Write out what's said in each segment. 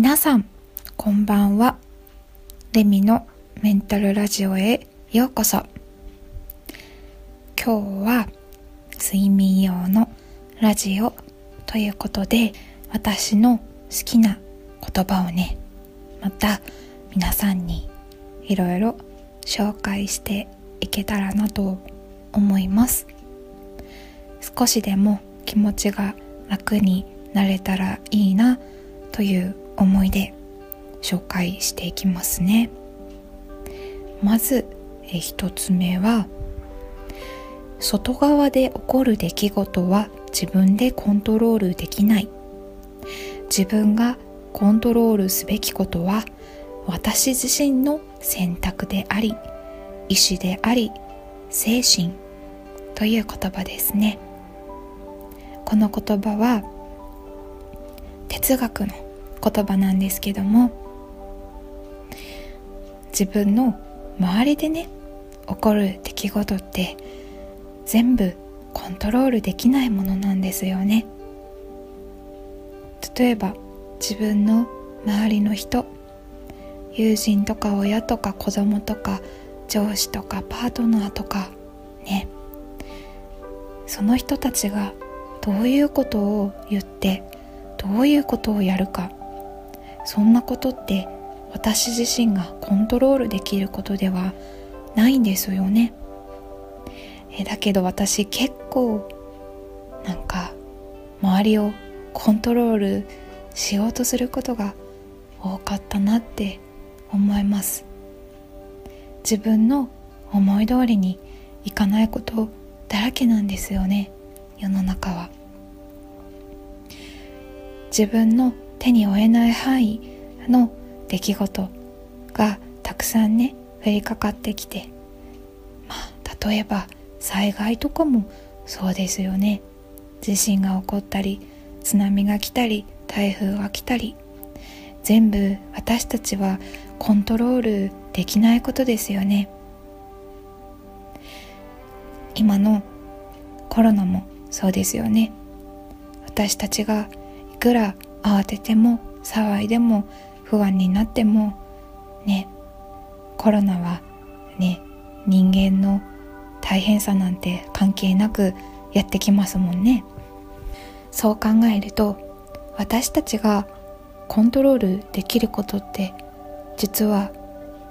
皆さんこんばんは。レミのメンタルラジオへようこそ。今日は睡眠用のラジオということで私の好きな言葉をねまた皆さんにいろいろ紹介していけたらなと思います。少しでも気持ちが楽になれたらいいなという思いで紹介していきますね。まずえ一つ目は外側で起こる出来事は自分でコントロールできない。自分がコントロールすべきことは私自身の選択であり意志であり精神という言葉ですね。この言葉は哲学の言葉なんですけども自分の周りでね起こる出来事って全部コントロールできないものなんですよね。例えば自分の周りの人友人とか親とか子供とか上司とかパートナーとかねその人たちがどういうことを言ってどういうことをやるか。そんなことって私自身がコントロールできることではないんですよね。えだけど私結構なんか周りをコントロールしようとすることが多かったなって思います。自分の思い通りにいかないことだらけなんですよね世の中は。自分の手に負えない範囲の出来事がたくさんね降りかかってきてまあ例えば災害とかもそうですよね。地震が起こったり津波が来たり台風が来たり全部私たちはコントロールできないことですよね。今のコロナもそうですよね。私たちがいくら慌てても騒いでも不安になってもねコロナはね人間の大変さなんて関係なくやってきますもんね。そう考えると私たちがコントロールできることって実は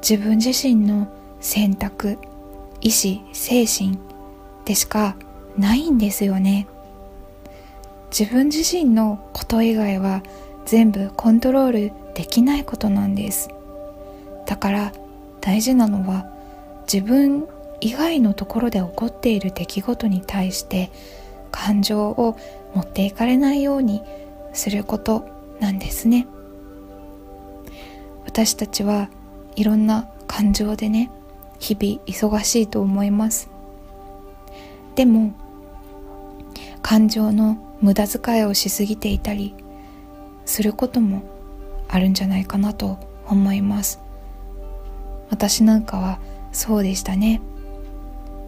自分自身の選択意志精神でしかないんですよね。自分自身のこと以外は全部コントロールできないことなんです。だから大事なのは自分以外のところで起こっている出来事に対して感情を持っていかれないようにすることなんですね。私たちはいろんな感情でね日々忙しいと思います。でも感情の無駄遣いをしすぎていたりすることもあるんじゃないかなと思います。私なんかはそうでしたね。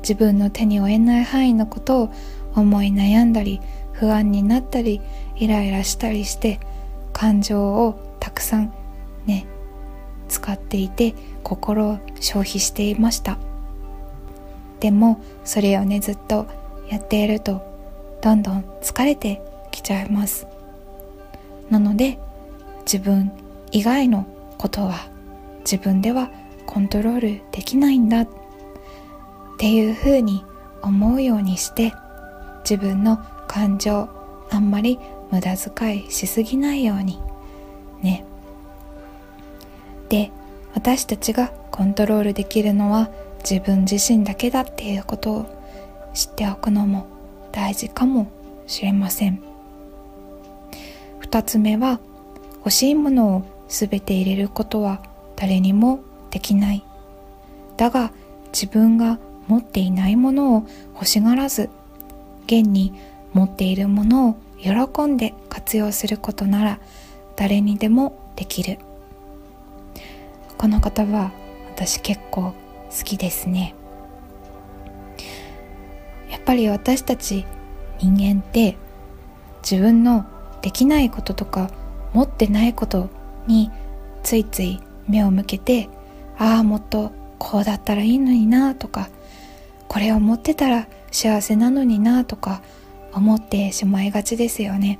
自分の手に負えない範囲のことを思い悩んだり不安になったりイライラしたりして感情をたくさんね使っていて心を消費していました。でもそれをねずっとやっているとどんどん疲れてきちゃいます。なので自分以外のことは自分ではコントロールできないんだ。っていうふうに思うようにして自分の感情あんまり無駄遣いしすぎないように。ね。で私たちがコントロールできるのは自分自身だけだっていうことを知っておくのも大事かもしれません。2つ目は欲しいものを全て入れることは誰にもできない。だが自分が持っていないものを欲しがらず現に持っているものを喜んで活用することなら誰にでもできる。この言葉私結構好きですね。やっぱり私たち人間って自分のできないこととか持ってないことについつい目を向けてああもっとこうだったらいいのになとかこれを持ってたら幸せなのになとか思ってしまいがちですよね。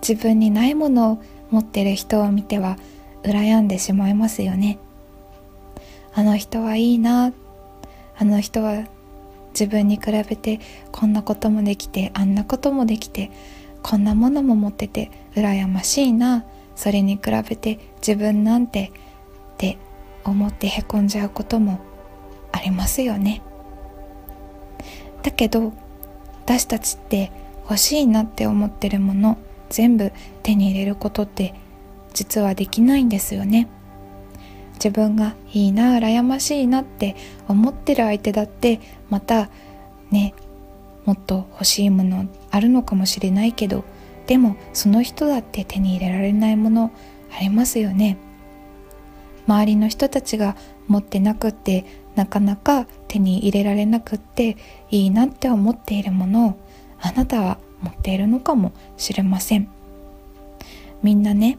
自分にないものを持ってる人を見ては羨んでしまいますよね。あの人はいいな。あの人は自分に比べてこんなこともできてあんなこともできてこんなものも持ってて羨ましいな。それに比べて自分なんてって思ってへこんじゃうこともありますよね。だけど私たちって欲しいなって思ってるもの全部手に入れることって実はできないんですよね。自分がいいな羨ましいなって思ってる相手だってまたねもっと欲しいものあるのかもしれないけどでもその人だって手に入れられないものありますよね。周りの人たちが持ってなくってなかなか手に入れられなくっていいなって思っているものをあなたは持っているのかもしれません。みんなね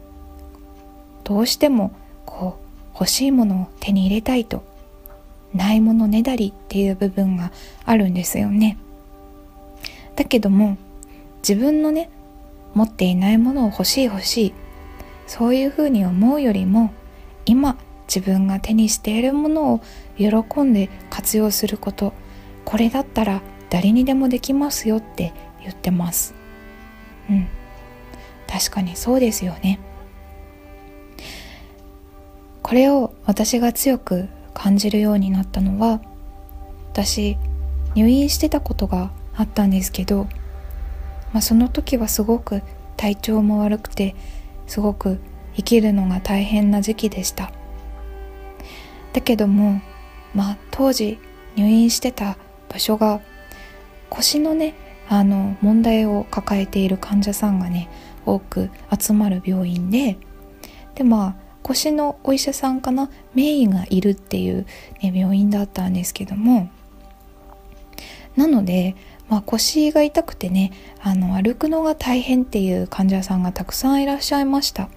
どうしても欲しいものを手に入れたいとないものねだりっていう部分があるんですよね。だけども自分のね持っていないものを欲しい欲しいそういうふうに思うよりも今自分が手にしているものを喜んで活用することこれだったら誰にでもできますよって言ってます。うん。確かにそうですよね。これを私が強く感じるようになったのは私入院してたことがあったんですけど、まあ、その時はすごく体調も悪くてすごく生きるのが大変な時期でした。だけどもまあ当時入院してた場所が腰のねあの問題を抱えている患者さんがね多く集まる病院ででまあ腰のお医者さんかな？名医がいるっていう、ね、病院だったんですけども。なので、まあ、腰が痛くてねあの歩くのが大変っていう患者さんがたくさんいらっしゃいました、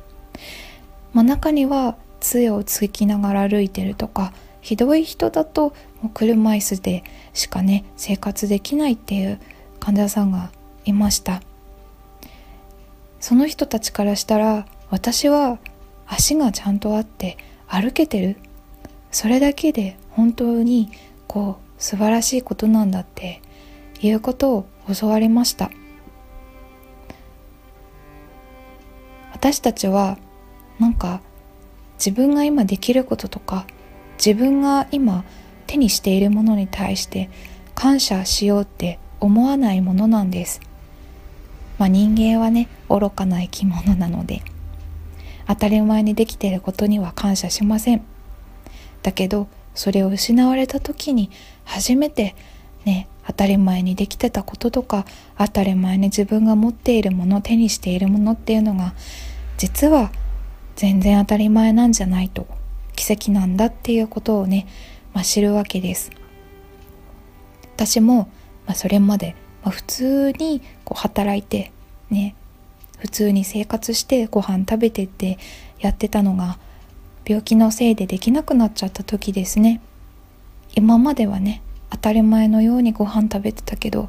まあ、中には杖をつきながら歩いてるとかひどい人だともう車椅子でしかね生活できないっていう患者さんがいました。その人たちからしたら私は足がちゃんとあって歩けてる。それだけで本当にこう素晴らしいことなんだっていうことを教わりました。私たちはなんか自分が今できることとか自分が今手にしているものに対して感謝しようって思わないものなんです。まあ人間はね愚かな生き物なので。当たり前にできていることには感謝しません。だけどそれを失われた時に初めてね当たり前にできてたこととか当たり前に自分が持っているもの手にしているものっていうのが実は全然当たり前なんじゃないと奇跡なんだっていうことをね、まあ、知るわけです。私も、まあ、それまで、まあ、普通にこう働いてね普通に生活してご飯食べてってやってたのが病気のせいでできなくなっちゃった時ですね。今まではね当たり前のようにご飯食べてたけど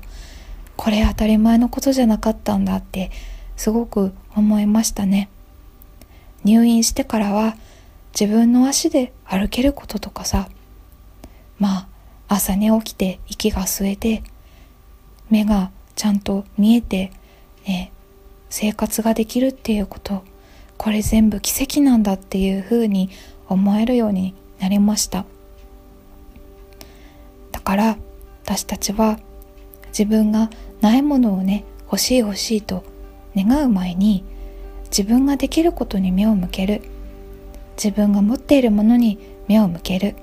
これ当たり前のことじゃなかったんだってすごく思いましたね。入院してからは自分の足で歩けることとかさまあ朝寝起きて息が吸えて目がちゃんと見えてね生活ができるっていうこと。これ全部奇跡なんだっていうふうに思えるようになりました。だから私たちは自分がないものをね欲しい欲しいと願う前に自分ができることに目を向ける。自分が持っているものに目を向ける。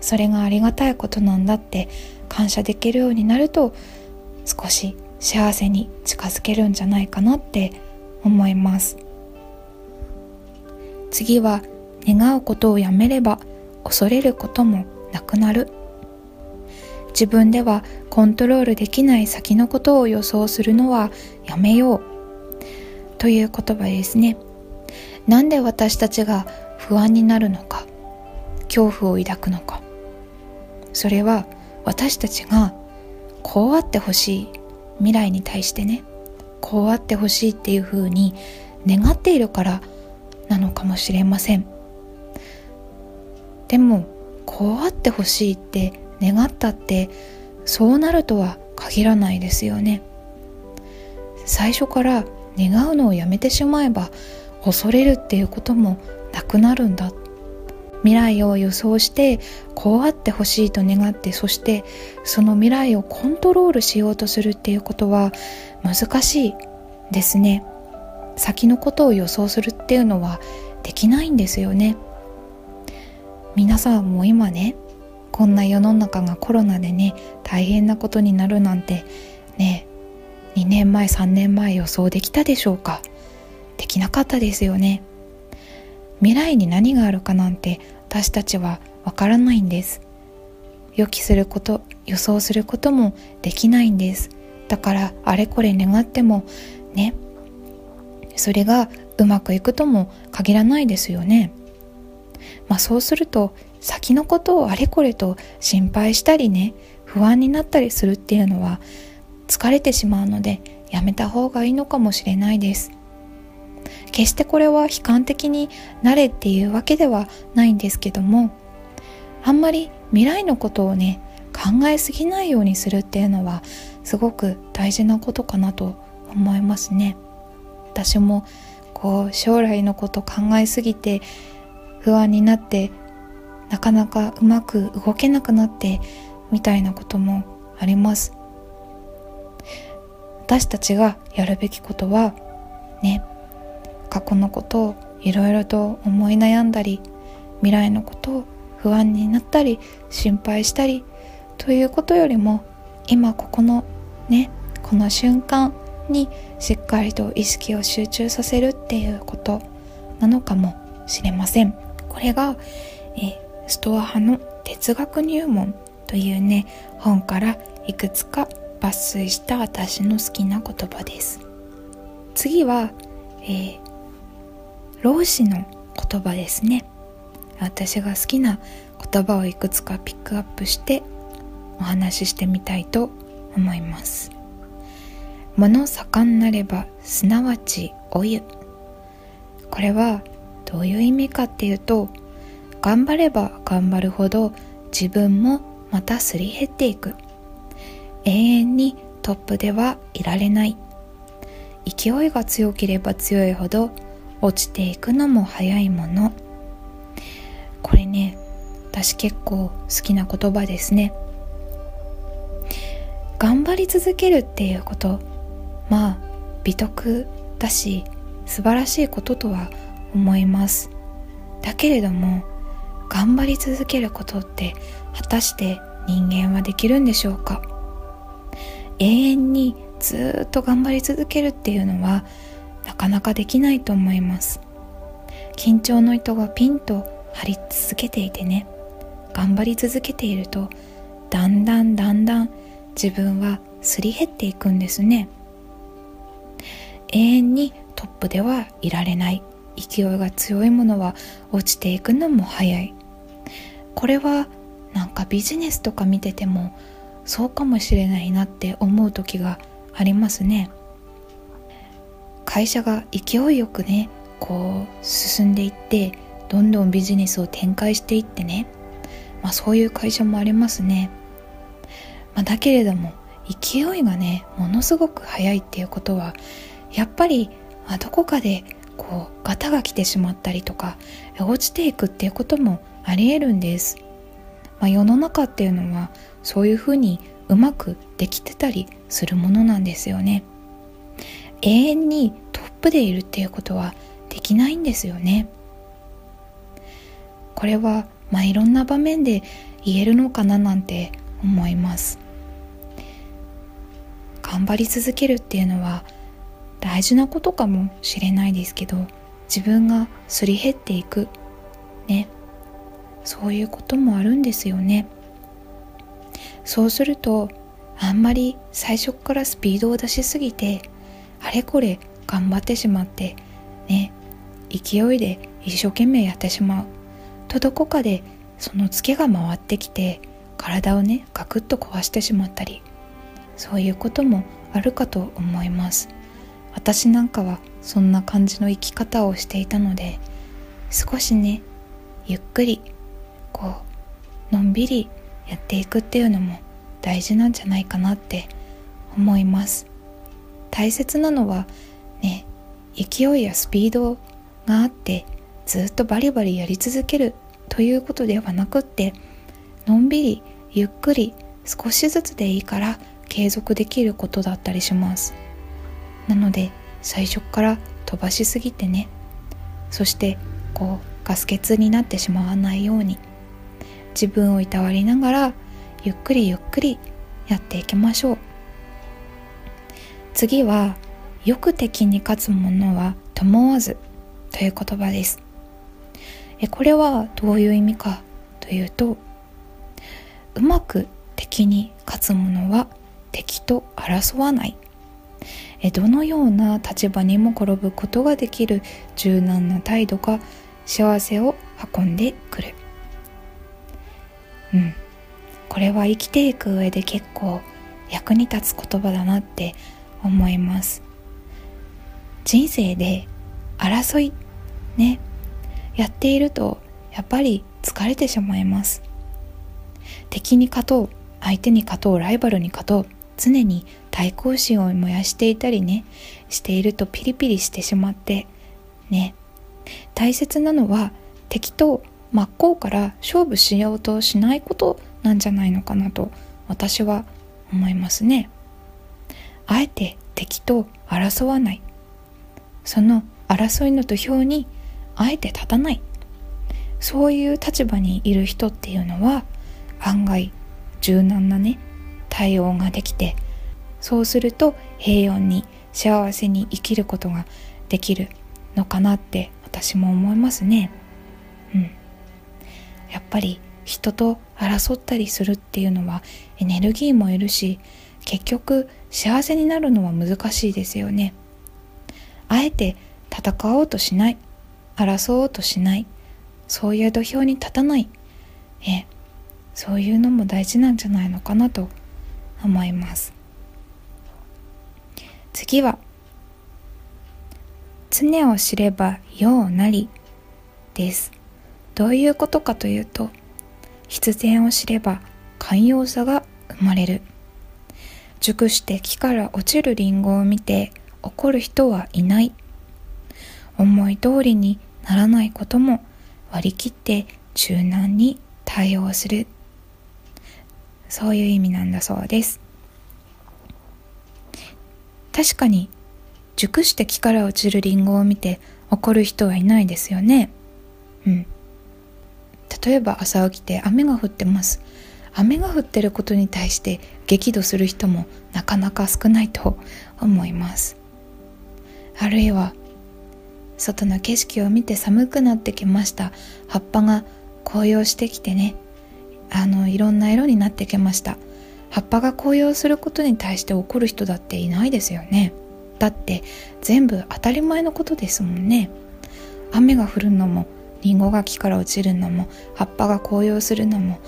それがありがたいことなんだって感謝できるようになると少し幸せに近づけるんじゃないかなって思います。次は願うことをやめれば恐れることもなくなる。自分ではコントロールできない先のことを予想するのはやめよう。という言葉ですね。なんで私たちが不安になるのか。恐怖を抱くのか。それは私たちがこうあってほしい未来に対してねこうあってほしいっていうふうに願っているからなのかもしれません。でもこうあってほしいって願ったってそうなるとは限らないですよね。最初から願うのをやめてしまえば恐れるっていうこともなくなるんだ未来を予想してこうあってほしいと願ってそしてその未来をコントロールしようとするっていうことは難しいですね。先のことを予想するっていうのはできないんですよね。皆さんも今ねこんな世の中がコロナでね大変なことになるなんてね2年前3年前予想できたでしょうか？できなかったですよね。未来に何があるかなんて私たちはわからないんです。予期すること予想することもできないんです。だからあれこれ願ってもね。それがうまくいくとも限らないですよね。まあそうすると先のことをあれこれと心配したりね不安になったりするっていうのは疲れてしまうのでやめた方がいいのかもしれないです。決してこれは悲観的になれっていうわけではないんですけどもあんまり未来のことをね考えすぎないようにするっていうのはすごく大事なことかなと思いますね。私もこう将来のこと考えすぎて不安になってなかなかうまく動けなくなってみたいなこともあります。私たちがやるべきことはね過去のことをいろいろと思い悩んだり未来のことを不安になったり心配したりということよりも今ここのねこの瞬間にしっかりと意識を集中させるっていうことなのかもしれません。これが、えストア派の哲学入門というね本からいくつか抜粋した私の好きな言葉です。次は、えー、老子の言葉ですね。私が好きな言葉をいくつかピックアップしてお話ししてみたいと思います。物盛んなればすなわちお湯これはどういう意味かっていうと頑張れば頑張るほど自分もまたすり減っていく。永遠にトップではいられない。勢いが強ければ強いほど落ちていくのも早いもの。これね私結構好きな言葉ですね。頑張り続けるっていうこと。まあ美徳だし素晴らしいこととは思います。だけれども頑張り続けることって果たして人間はできるんでしょうか？永遠にずっと頑張り続けるっていうのはなかなかできないと思います。緊張の糸がピンと張り続けていてね頑張り続けているとだんだんだんだん自分はすり減っていくんですね。永遠にトップではいられない。勢いが強いものは落ちていくのも早い。これはなんかビジネスとか見ててもそうかもしれないなって思う時がありますね。会社が勢いよくねこう進んでいってどんどんビジネスを展開していってねまあそういう会社もありますね、まあ、だけれども勢いがねものすごく速いっていうことはやっぱり、ま、どこかでこうガタが来てしまったりとか落ちていくっていうこともありえるんです、まあ、世の中っていうのはそういうふうにうまくできてたりするものなんですよね。永遠にトップでいるっていうことはできないんですよね。これはまあいろんな場面で言えるのかななんて思います。頑張り続けるっていうのは大事なことかもしれないですけど自分がすり減っていく。ね。そういうこともあるんですよね。そうするとあんまり最初からスピードを出しすぎてあれこれ頑張ってしまってね勢いで一生懸命やってしまう。とどこかでそのツケが回ってきて体をねガクッと壊してしまったりそういうこともあるかと思います。私なんかはそんな感じの生き方をしていたので少しねゆっくりこうのんびりやっていくっていうのも大事なんじゃないかなって思います。大切なのはね勢いやスピードがあってずっとバリバリやり続けるということではなくってのんびりゆっくり少しずつでいいから継続できることだったりします。なので最初から飛ばしすぎてねそしてこうガス欠になってしまわないように自分をいたわりながらゆっくりゆっくりやっていきましょう。次はよく敵に勝つ者は伴わずという言葉です。えこれはどういう意味かというとうまく敵に勝つ者は敵と争わない。えどのような立場にも転ぶことができる柔軟な態度が幸せを運んでくる。うん。これは生きていく上で結構役に立つ言葉だなって思います。人生で争いねやっているとやっぱり疲れてしまいます。敵に勝とう相手に勝とうライバルに勝とう常に対抗心を燃やしていたりねしているとピリピリしてしまってね大切なのは敵と真っ向から勝負しようとしないことなんじゃないのかなと私は思いますね。あえて敵と争わない。その争いの土俵にあえて立たない。そういう立場にいる人っていうのは案外柔軟なね対応ができてそうすると平穏に幸せに生きることができるのかなって私も思いますね。うん。やっぱり人と争ったりするっていうのはエネルギーもいるし結局幸せになるのは難しいですよね。あえて戦おうとしない。争おうとしない。そういう土俵に立たない。えそういうのも大事なんじゃないのかなと思います。次は常を知ればようなりです。どういうことかというと必然を知れば寛容さが生まれる。熟して木から落ちるリンゴを見て怒る人はいない。思い通りにならないことも割り切って柔軟に対応する。そういう意味なんだそうです。確かに熟して木から落ちるリンゴを見て怒る人はいないですよね。うん。例えば朝起きて雨が降ってます。雨が降ってることに対して激怒する人もなかなか少ないと思います。あるいは外の景色を見て寒くなってきました。葉っぱが紅葉してきてね。あのいろんな色になってきました。葉っぱが紅葉することに対して怒る人だっていないですよね。だって全部当たり前のことですもんね。雨が降るのもリンゴが木から落ちるのも葉っぱが紅葉するのも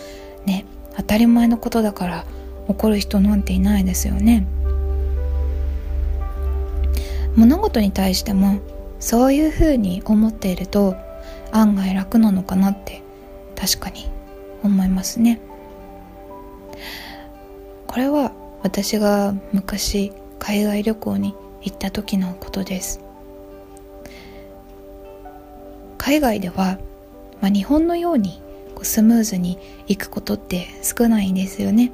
ね当たり前のことだから怒る人なんていないですよね。物事に対してもそういうふうに思っていると案外楽なのかなって確かに思いますね。これは私が昔海外旅行に行った時のことです。海外では、まあ、日本のようにスムーズに行くことって少ないんですよね。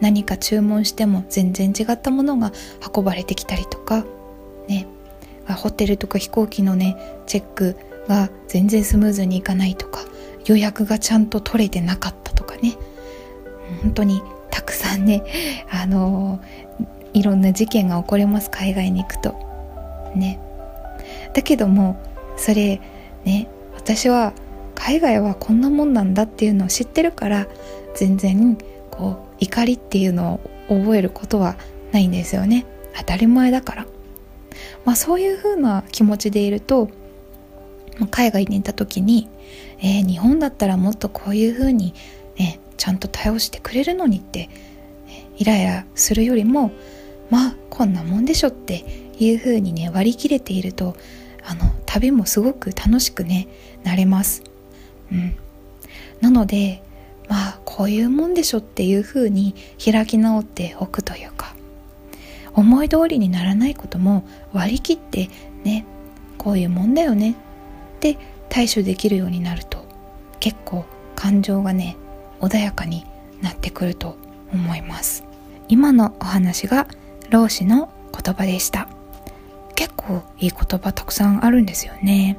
何か注文しても全然違ったものが運ばれてきたりとかね。ホテルとか飛行機のねチェックが全然スムーズにいかないとか予約がちゃんと取れてなかったとかね。本当にたくさんねあのいろんな事件が起こります海外に行くと。ね。だけどもそれね私は海外はこんなもんなんだっていうのを知ってるから全然こう怒りっていうのを覚えることはないんですよね。当たり前だから。まあそういう風な気持ちでいると海外にいた時に、えー、日本だったらもっとこういう風にねちゃんと対応してくれるのにって、イライラするよりもまあこんなもんでしょっていう風にね割り切れているとあの旅もすごく楽しくねなれます。うん、なのでまあこういうもんでしょっていう風に開き直っておくというか思い通りにならないことも割り切ってねこういうもんだよねって対処できるようになると結構感情がね穏やかになってくると思います。今のお話が老子の言葉でした。結構いい言葉たくさんあるんですよね、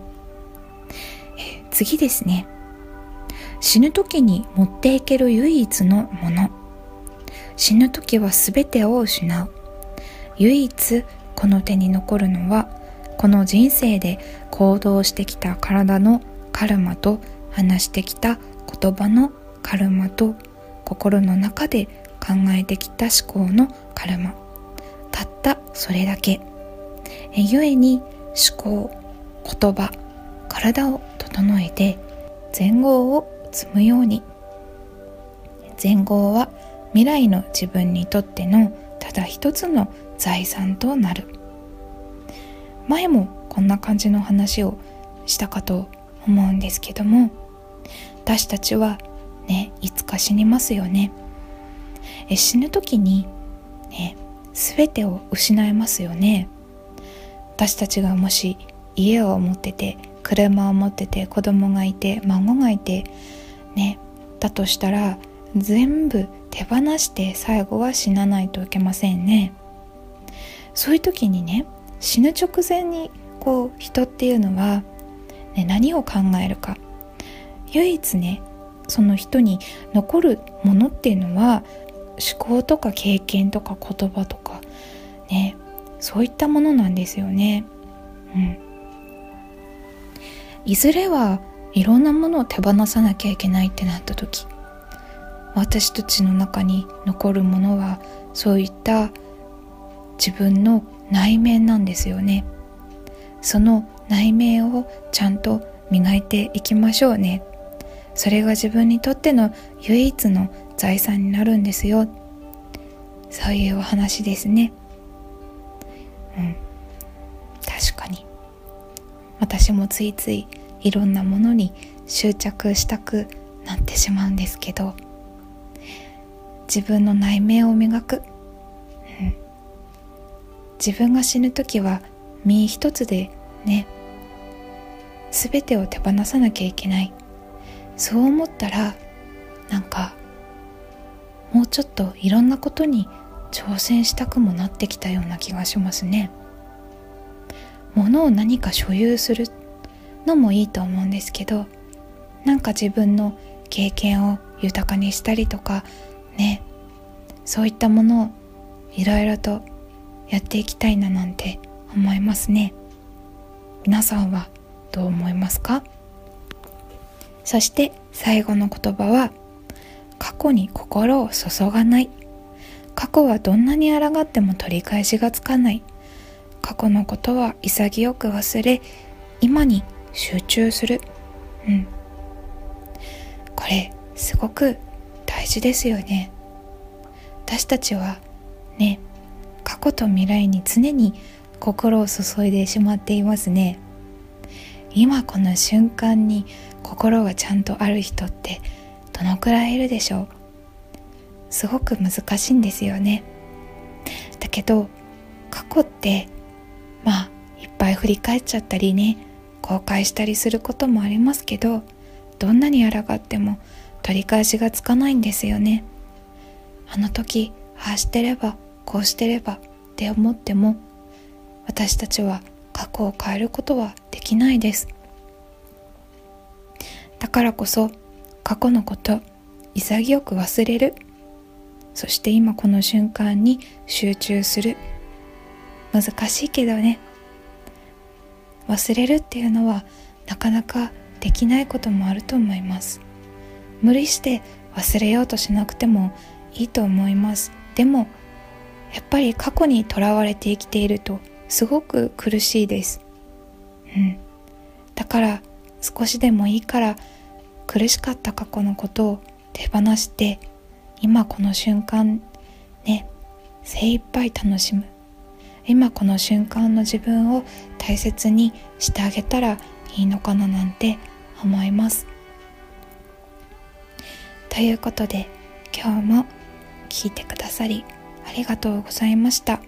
次ですね。死ぬ時に持っていける唯一のもの。死ぬ時は全てを失う。唯一この手に残るのはこの人生で行動してきた体のカルマと話してきた言葉のカルマと心の中で考えてきた思考のカルマ。たったそれだけ。え故に思考言葉体を整えて前後を積むように。前後は未来の自分にとってのただ一つの財産となる。前もこんな感じの話をしたかと思うんですけども私たちはねいつか死にますよね。え死ぬ時にね全てを失いますよね。私たちがもし家を持ってて車を持ってて子供がいて孫がいてね。だとしたら全部手放して最後は死なないといけませんね。そういう時にね死ぬ直前にこう人っていうのは、ね、何を考えるか。唯一ねその人に残るものっていうのは思考とか経験とか言葉とかねそういったものなんですよね。うん、いずれはいろんなものを手放さなきゃいけないってなった時私たちの中に残るものはそういった自分の内面なんですよね。その内面をちゃんと磨いていきましょうね。それが自分にとっての唯一の財産になるんですよ。そういうお話ですね。うん。確かに。私もついついいろんなものに執着したくなってしまうんですけど自分の内面を磨く。うん。自分が死ぬ時は身一つでね全てを手放さなきゃいけない。そう思ったらなんかもうちょっといろんなことに挑戦したくもなってきたような気がしますね。物を何か所有するのもいいと思うんですけどなんか自分の経験を豊かにしたりとかねそういったものをいろいろとやっていきたいななんて思いますね。皆さんはどう思いますか？そして最後の言葉は過去に心を注がない。過去はどんなに抗っても取り返しがつかない。過去のことは潔く忘れ今に集中する。うん。これすごく大事ですよね。私たちはね過去と未来に常に心を注いでしまっていますね。今この瞬間に心がちゃんとある人ってどのくらいいるでしょう？すごく難しいんですよね。だけど過去ってまあいっぱい振り返っちゃったりね後悔したりすることもありますけどどんなに抗っても取り返しがつかないんですよね。あの時ああしてればこうしてればって思っても私たちは過去を変えることはできないです。だからこそ過去のこと潔く忘れる。そして今この瞬間に集中する。難しいけどね。忘れるっていうのはなかなかできないこともあると思います無理して忘れようとしなくてもいいと思いますでもやっぱり過去にとらわれて生きているとすごく苦しいです。うん。だから少しでもいいから苦しかった過去のことを手放して今この瞬間ね精一杯楽しむ今この瞬間の自分を大切にしてあげたらいいのかななんて思います。ということで今日も聞いてくださりありがとうございました。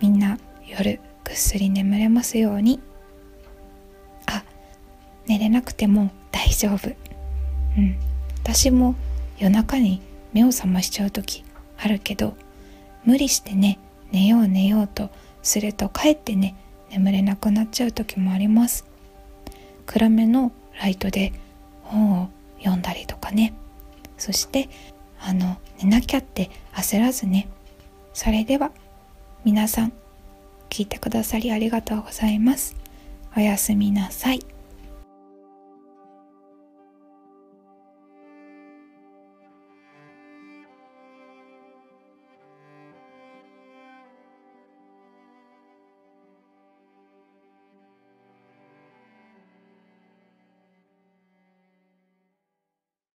みんな夜ぐっすり眠れますように。あ寝れなくても大丈夫。うん。私も夜中に目を覚ましちゃう時あるけど無理してね寝よう寝ようとするとかえってね眠れなくなっちゃう時もあります。暗めのライトで本を読んだりとかね。そしてあの寝なきゃって焦らずね。それでは皆さん聞いてくださりありがとうございます。おやすみなさい。